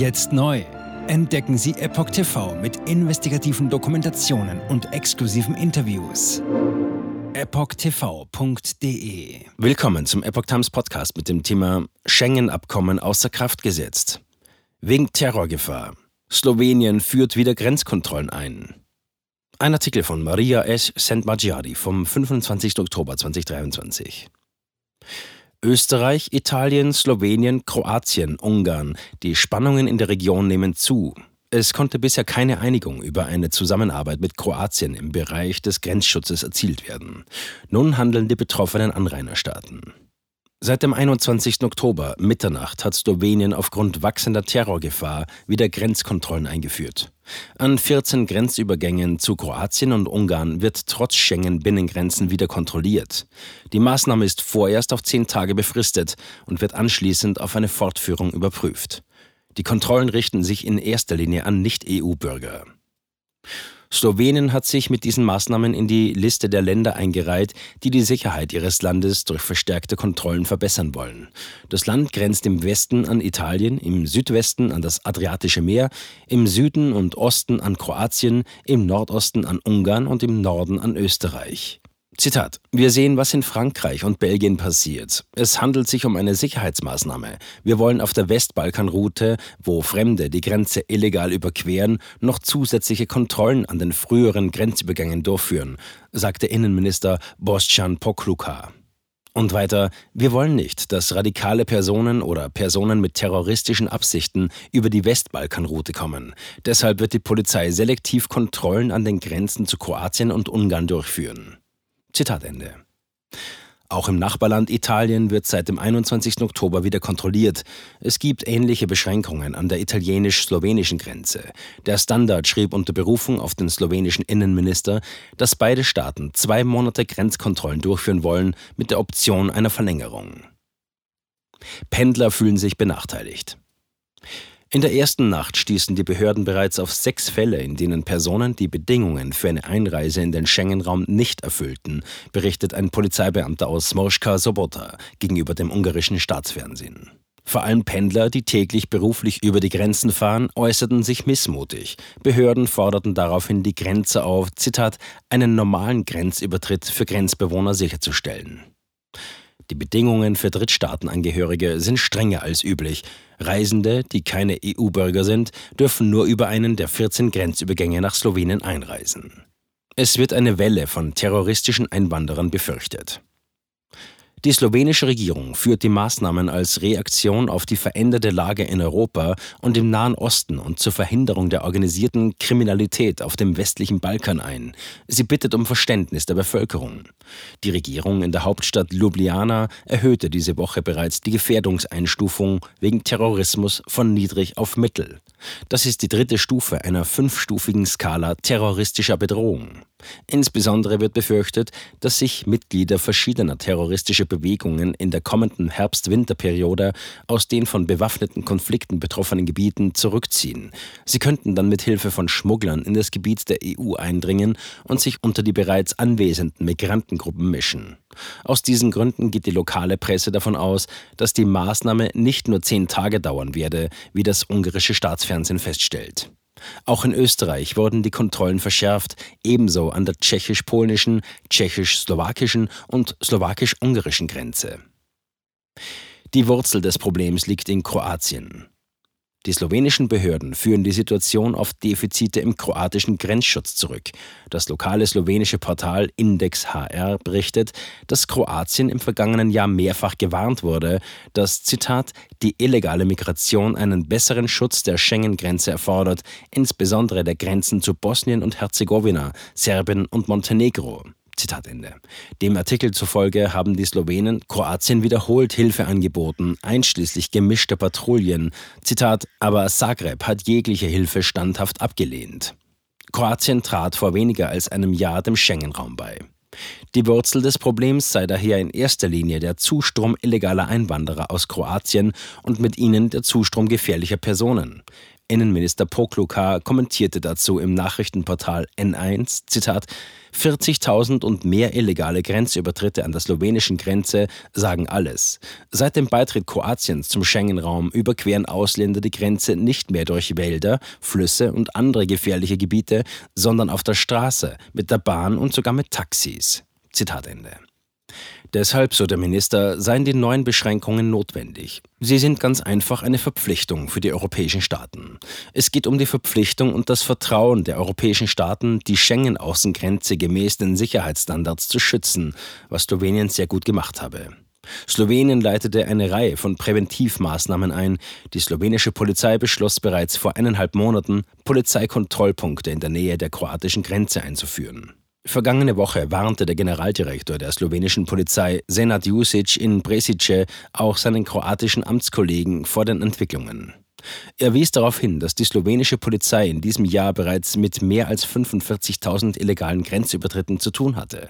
Jetzt neu. Entdecken Sie Epoch TV mit investigativen Dokumentationen und exklusiven Interviews. EpochTV.de Willkommen zum Epoch Times Podcast mit dem Thema Schengen-Abkommen außer Kraft gesetzt. Wegen Terrorgefahr. Slowenien führt wieder Grenzkontrollen ein. Ein Artikel von Maria S. Santmaggiari vom 25. Oktober 2023. Österreich, Italien, Slowenien, Kroatien, Ungarn. Die Spannungen in der Region nehmen zu. Es konnte bisher keine Einigung über eine Zusammenarbeit mit Kroatien im Bereich des Grenzschutzes erzielt werden. Nun handeln die betroffenen Anrainerstaaten. Seit dem 21. Oktober Mitternacht hat Slowenien aufgrund wachsender Terrorgefahr wieder Grenzkontrollen eingeführt. An 14 Grenzübergängen zu Kroatien und Ungarn wird trotz Schengen-Binnengrenzen wieder kontrolliert. Die Maßnahme ist vorerst auf zehn Tage befristet und wird anschließend auf eine Fortführung überprüft. Die Kontrollen richten sich in erster Linie an Nicht-EU-Bürger. Slowenien hat sich mit diesen Maßnahmen in die Liste der Länder eingereiht, die die Sicherheit ihres Landes durch verstärkte Kontrollen verbessern wollen. Das Land grenzt im Westen an Italien, im Südwesten an das Adriatische Meer, im Süden und Osten an Kroatien, im Nordosten an Ungarn und im Norden an Österreich. Zitat. Wir sehen, was in Frankreich und Belgien passiert. Es handelt sich um eine Sicherheitsmaßnahme. Wir wollen auf der Westbalkanroute, wo Fremde die Grenze illegal überqueren, noch zusätzliche Kontrollen an den früheren Grenzübergängen durchführen, sagte Innenminister Boscan Pokluka. Und weiter, wir wollen nicht, dass radikale Personen oder Personen mit terroristischen Absichten über die Westbalkanroute kommen. Deshalb wird die Polizei selektiv Kontrollen an den Grenzen zu Kroatien und Ungarn durchführen. Zitat Ende. Auch im Nachbarland Italien wird seit dem 21. Oktober wieder kontrolliert. Es gibt ähnliche Beschränkungen an der italienisch-slowenischen Grenze. Der Standard schrieb unter Berufung auf den slowenischen Innenminister, dass beide Staaten zwei Monate Grenzkontrollen durchführen wollen mit der Option einer Verlängerung. Pendler fühlen sich benachteiligt. In der ersten Nacht stießen die Behörden bereits auf sechs Fälle, in denen Personen die Bedingungen für eine Einreise in den Schengen-Raum nicht erfüllten, berichtet ein Polizeibeamter aus Morska Sobota gegenüber dem ungarischen Staatsfernsehen. Vor allem Pendler, die täglich beruflich über die Grenzen fahren, äußerten sich missmutig. Behörden forderten daraufhin die Grenze auf, Zitat, einen normalen Grenzübertritt für Grenzbewohner sicherzustellen. Die Bedingungen für Drittstaatenangehörige sind strenger als üblich. Reisende, die keine EU-Bürger sind, dürfen nur über einen der 14 Grenzübergänge nach Slowenien einreisen. Es wird eine Welle von terroristischen Einwanderern befürchtet. Die slowenische Regierung führt die Maßnahmen als Reaktion auf die veränderte Lage in Europa und im Nahen Osten und zur Verhinderung der organisierten Kriminalität auf dem westlichen Balkan ein. Sie bittet um Verständnis der Bevölkerung. Die Regierung in der Hauptstadt Ljubljana erhöhte diese Woche bereits die Gefährdungseinstufung wegen Terrorismus von niedrig auf mittel. Das ist die dritte Stufe einer fünfstufigen Skala terroristischer Bedrohung. Insbesondere wird befürchtet, dass sich Mitglieder verschiedener terroristischer Bewegungen in der kommenden Herbst-Winter-Periode aus den von bewaffneten Konflikten betroffenen Gebieten zurückziehen. Sie könnten dann mit Hilfe von Schmugglern in das Gebiet der EU eindringen und sich unter die bereits anwesenden Migrantengruppen mischen. Aus diesen Gründen geht die lokale Presse davon aus, dass die Maßnahme nicht nur zehn Tage dauern werde, wie das ungarische Staatsfernsehen feststellt. Auch in Österreich wurden die Kontrollen verschärft, ebenso an der tschechisch-polnischen, tschechisch-slowakischen und slowakisch-ungarischen Grenze. Die Wurzel des Problems liegt in Kroatien. Die slowenischen Behörden führen die Situation auf Defizite im kroatischen Grenzschutz zurück. Das lokale slowenische Portal Index HR berichtet, dass Kroatien im vergangenen Jahr mehrfach gewarnt wurde, dass, Zitat, die illegale Migration einen besseren Schutz der Schengen-Grenze erfordert, insbesondere der Grenzen zu Bosnien und Herzegowina, Serbien und Montenegro. Zitat Ende. Dem Artikel zufolge haben die Slowenen Kroatien wiederholt Hilfe angeboten, einschließlich gemischter Patrouillen. Zitat, aber Zagreb hat jegliche Hilfe standhaft abgelehnt. Kroatien trat vor weniger als einem Jahr dem Schengen-Raum bei. Die Wurzel des Problems sei daher in erster Linie der Zustrom illegaler Einwanderer aus Kroatien und mit ihnen der Zustrom gefährlicher Personen. Innenminister Poklukar kommentierte dazu im Nachrichtenportal N1, Zitat, 40.000 und mehr illegale Grenzübertritte an der slowenischen Grenze sagen alles. Seit dem Beitritt Kroatiens zum Schengen-Raum überqueren Ausländer die Grenze nicht mehr durch Wälder, Flüsse und andere gefährliche Gebiete, sondern auf der Straße, mit der Bahn und sogar mit Taxis. Zitat Ende. Deshalb, so der Minister, seien die neuen Beschränkungen notwendig. Sie sind ganz einfach eine Verpflichtung für die europäischen Staaten. Es geht um die Verpflichtung und das Vertrauen der europäischen Staaten, die Schengen-Außengrenze gemäß den Sicherheitsstandards zu schützen, was Slowenien sehr gut gemacht habe. Slowenien leitete eine Reihe von Präventivmaßnahmen ein. Die slowenische Polizei beschloss bereits vor eineinhalb Monaten, Polizeikontrollpunkte in der Nähe der kroatischen Grenze einzuführen. Vergangene Woche warnte der Generaldirektor der slowenischen Polizei Senat Jusic in Bresice auch seinen kroatischen Amtskollegen vor den Entwicklungen. Er wies darauf hin, dass die slowenische Polizei in diesem Jahr bereits mit mehr als 45.000 illegalen Grenzübertritten zu tun hatte.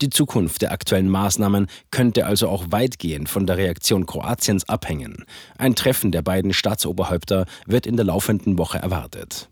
Die Zukunft der aktuellen Maßnahmen könnte also auch weitgehend von der Reaktion Kroatiens abhängen. Ein Treffen der beiden Staatsoberhäupter wird in der laufenden Woche erwartet.